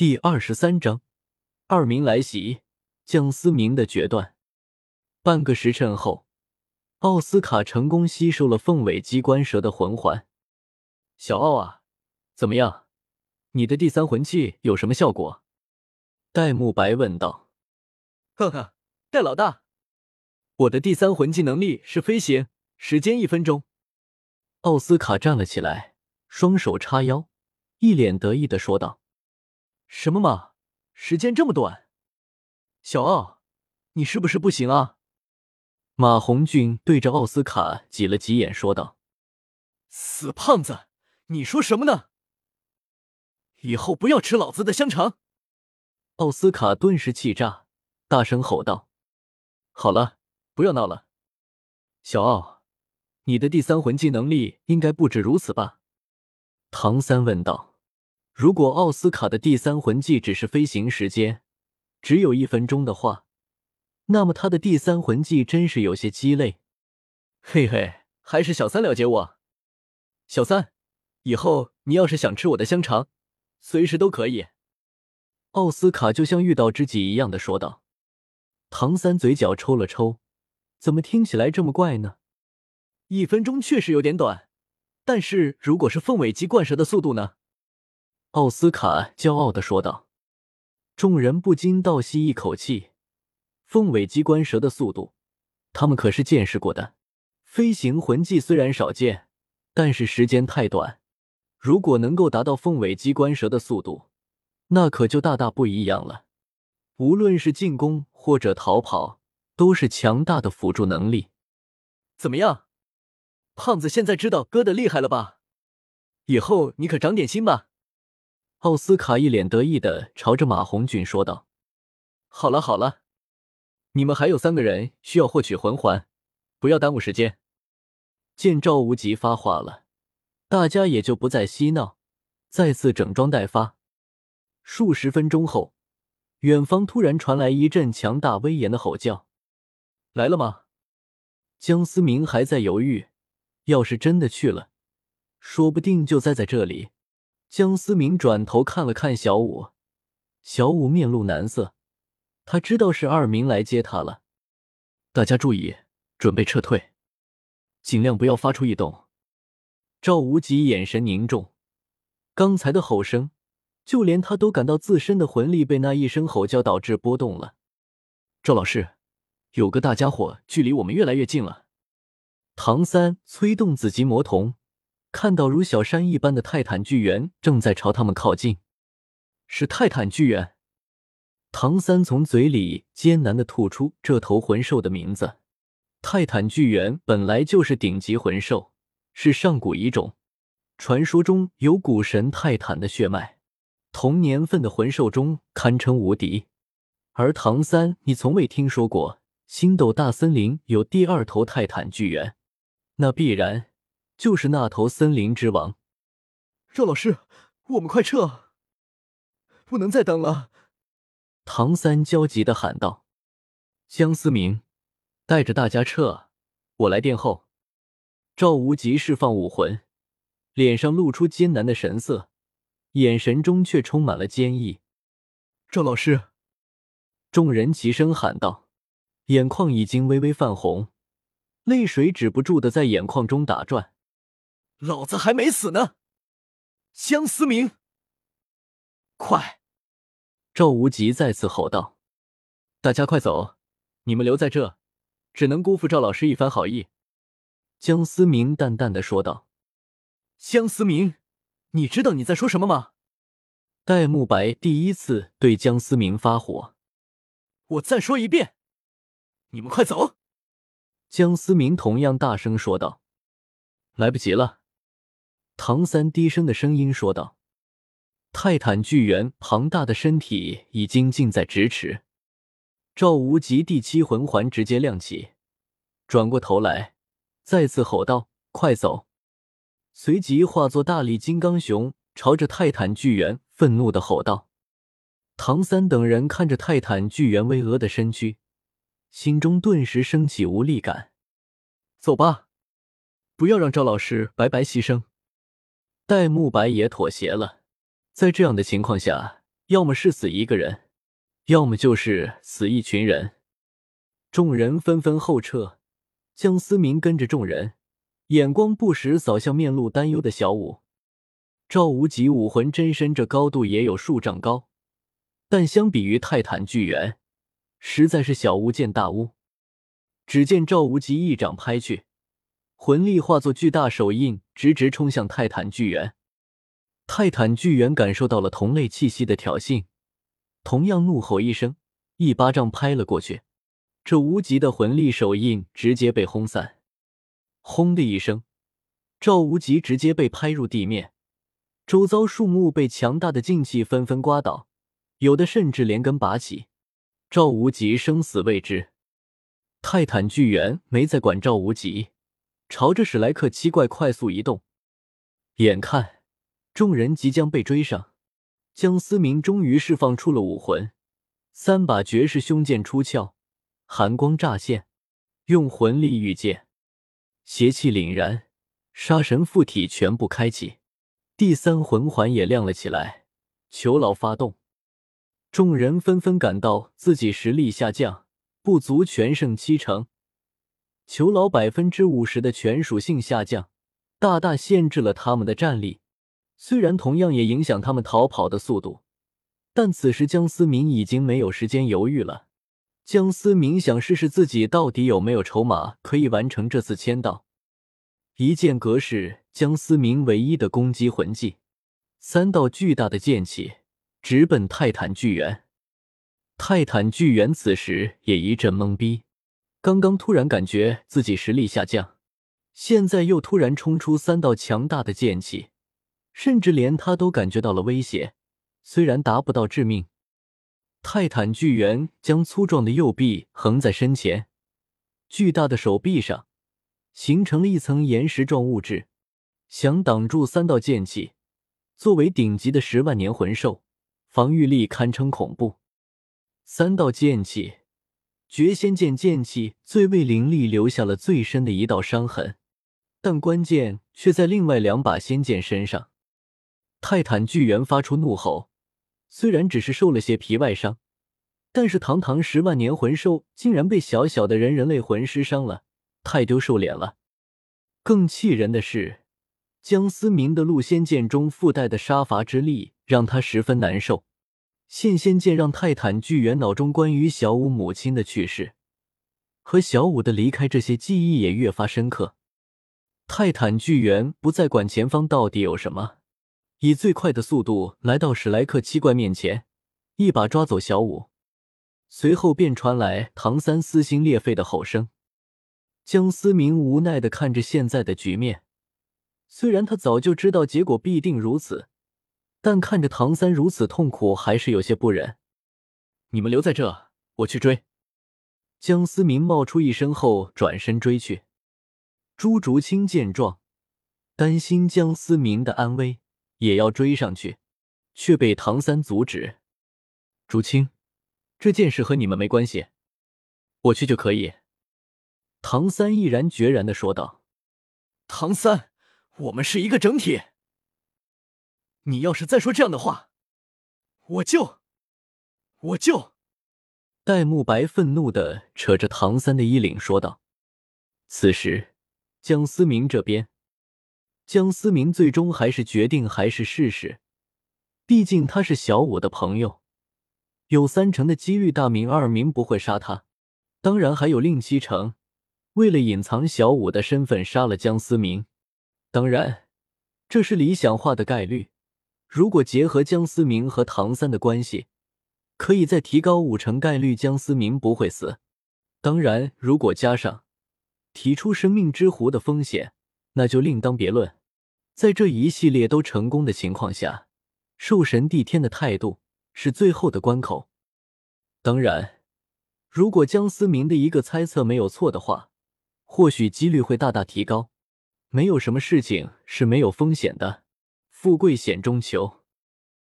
第二十三章，二明来袭，江思明的决断。半个时辰后，奥斯卡成功吸收了凤尾机关蛇的魂环。小奥啊，怎么样？你的第三魂技有什么效果？戴沐白问道。呵呵，戴老大，我的第三魂技能力是飞行，时间一分钟。奥斯卡站了起来，双手叉腰，一脸得意的说道。什么嘛！时间这么短，小奥，你是不是不行啊？马红俊对着奥斯卡挤了挤眼，说道：“死胖子，你说什么呢？以后不要吃老子的香肠！”奥斯卡顿时气炸，大声吼道：“好了，不要闹了，小奥，你的第三魂技能力应该不止如此吧？”唐三问道。如果奥斯卡的第三魂技只是飞行时间只有一分钟的话，那么他的第三魂技真是有些鸡肋。嘿嘿，还是小三了解我。小三，以后你要是想吃我的香肠，随时都可以。奥斯卡就像遇到知己一样的说道。唐三嘴角抽了抽，怎么听起来这么怪呢？一分钟确实有点短，但是如果是凤尾鸡灌蛇的速度呢？奥斯卡骄傲的说道，众人不禁倒吸一口气。凤尾机关蛇的速度，他们可是见识过的。飞行魂技虽然少见，但是时间太短。如果能够达到凤尾机关蛇的速度，那可就大大不一样了。无论是进攻或者逃跑，都是强大的辅助能力。怎么样，胖子现在知道哥的厉害了吧？以后你可长点心吧。奥斯卡一脸得意的朝着马红俊说道：“好了好了，你们还有三个人需要获取魂环，不要耽误时间。”见赵无极发话了，大家也就不再嬉闹，再次整装待发。数十分钟后，远方突然传来一阵强大威严的吼叫：“来了吗？”江思明还在犹豫，要是真的去了，说不定就栽在这里。江思明转头看了看小五，小五面露难色，他知道是二明来接他了。大家注意，准备撤退，尽量不要发出异动。赵无极眼神凝重，刚才的吼声，就连他都感到自身的魂力被那一声吼叫导致波动了。赵老师，有个大家伙距离我们越来越近了。唐三催动紫极魔瞳。看到如小山一般的泰坦巨猿正在朝他们靠近，是泰坦巨猿。唐三从嘴里艰难的吐出这头魂兽的名字。泰坦巨猿本来就是顶级魂兽，是上古遗种，传说中有古神泰坦的血脉，同年份的魂兽中堪称无敌。而唐三，你从未听说过星斗大森林有第二头泰坦巨猿，那必然。就是那头森林之王，赵老师，我们快撤，不能再等了！唐三焦急的喊道。江思明，带着大家撤，我来殿后。赵无极释放武魂，脸上露出艰难的神色，眼神中却充满了坚毅。赵老师，众人齐声喊道，眼眶已经微微泛红，泪水止不住的在眼眶中打转。老子还没死呢，江思明，快！赵无极再次吼道：“大家快走！你们留在这，只能辜负赵老师一番好意。”江思明淡淡的说道：“江思明，你知道你在说什么吗？”戴沐白第一次对江思明发火：“我再说一遍，你们快走！”江思明同样大声说道：“来不及了。”唐三低声的声音说道：“泰坦巨猿庞大的身体已经近在咫尺。”赵无极第七魂环直接亮起，转过头来，再次吼道：“快走！”随即化作大力金刚熊，朝着泰坦巨猿愤怒的吼道。唐三等人看着泰坦巨猿巍峨的身躯，心中顿时升起无力感。走吧，不要让赵老师白白牺牲。戴沐白也妥协了，在这样的情况下，要么是死一个人，要么就是死一群人。众人纷纷后撤，江思明跟着众人，眼光不时扫向面露担忧的小舞。赵无极武魂真身，这高度也有数丈高，但相比于泰坦巨猿，实在是小巫见大巫。只见赵无极一掌拍去，魂力化作巨大手印，直直冲向泰坦巨猿。泰坦巨猿感受到了同类气息的挑衅，同样怒吼一声，一巴掌拍了过去。这无极的魂力手印直接被轰散，轰的一声，赵无极直接被拍入地面。周遭树木被强大的劲气纷纷刮倒，有的甚至连根拔起。赵无极生死未知。泰坦巨猿没再管赵无极，朝着史莱克七怪快速移动。眼看众人即将被追上，江思明终于释放出了武魂，三把绝世凶剑出鞘，寒光乍现，用魂力御剑，邪气凛然，杀神附体全部开启。第三魂环也亮了起来，囚牢发动，众人纷纷感到自己实力下降，不足全胜七成。囚牢百分之五十的全属性下降，大大限制了他们的战力。虽然同样也影响他们逃跑的速度，但此时江思明已经没有时间犹豫了。江思明想试试自己到底有没有筹码可以完成这次签到。一剑格式，江思明唯一的攻击魂技，三道巨大的剑气直奔泰坦巨猿。泰坦巨猿此时也一阵懵逼，刚刚突然感觉自己实力下降，现在又突然冲出三道强大的剑气，甚至连他都感觉到了威胁，虽然达不到致命。泰坦巨猿将粗壮的右臂横在身前，巨大的手臂上。形成了一层岩石状物质，想挡住三道剑气。作为顶级的十万年魂兽，防御力堪称恐怖。三道剑气，绝仙剑剑气最为凌厉，留下了最深的一道伤痕。但关键却在另外两把仙剑身上。泰坦巨猿发出怒吼，虽然只是受了些皮外伤，但是堂堂十万年魂兽竟然被小小的人人类魂师伤了。太丢瘦脸了！更气人的是，江思明的戮仙剑中附带的杀伐之力让他十分难受。现仙剑让泰坦巨猿脑中关于小舞母亲的去世和小舞的离开这些记忆也越发深刻。泰坦巨猿不再管前方到底有什么，以最快的速度来到史莱克七怪面前，一把抓走小舞，随后便传来唐三撕心裂肺的吼声。江思明无奈的看着现在的局面，虽然他早就知道结果必定如此，但看着唐三如此痛苦，还是有些不忍。你们留在这，我去追。江思明冒出一声后，转身追去。朱竹清见状，担心江思明的安危，也要追上去，却被唐三阻止。竹清，这件事和你们没关系，我去就可以。唐三毅然决然的说道：“唐三，我们是一个整体。你要是再说这样的话，我就……我就……”戴沐白愤怒的扯着唐三的衣领说道。此时，江思明这边，江思明最终还是决定还是试试，毕竟他是小五的朋友，有三成的几率大明二明不会杀他，当然还有另七成。为了隐藏小五的身份，杀了江思明。当然，这是理想化的概率。如果结合江思明和唐三的关系，可以再提高五成概率江思明不会死。当然，如果加上提出生命之湖的风险，那就另当别论。在这一系列都成功的情况下，兽神帝天的态度是最后的关口。当然，如果江思明的一个猜测没有错的话。或许几率会大大提高。没有什么事情是没有风险的，富贵险中求。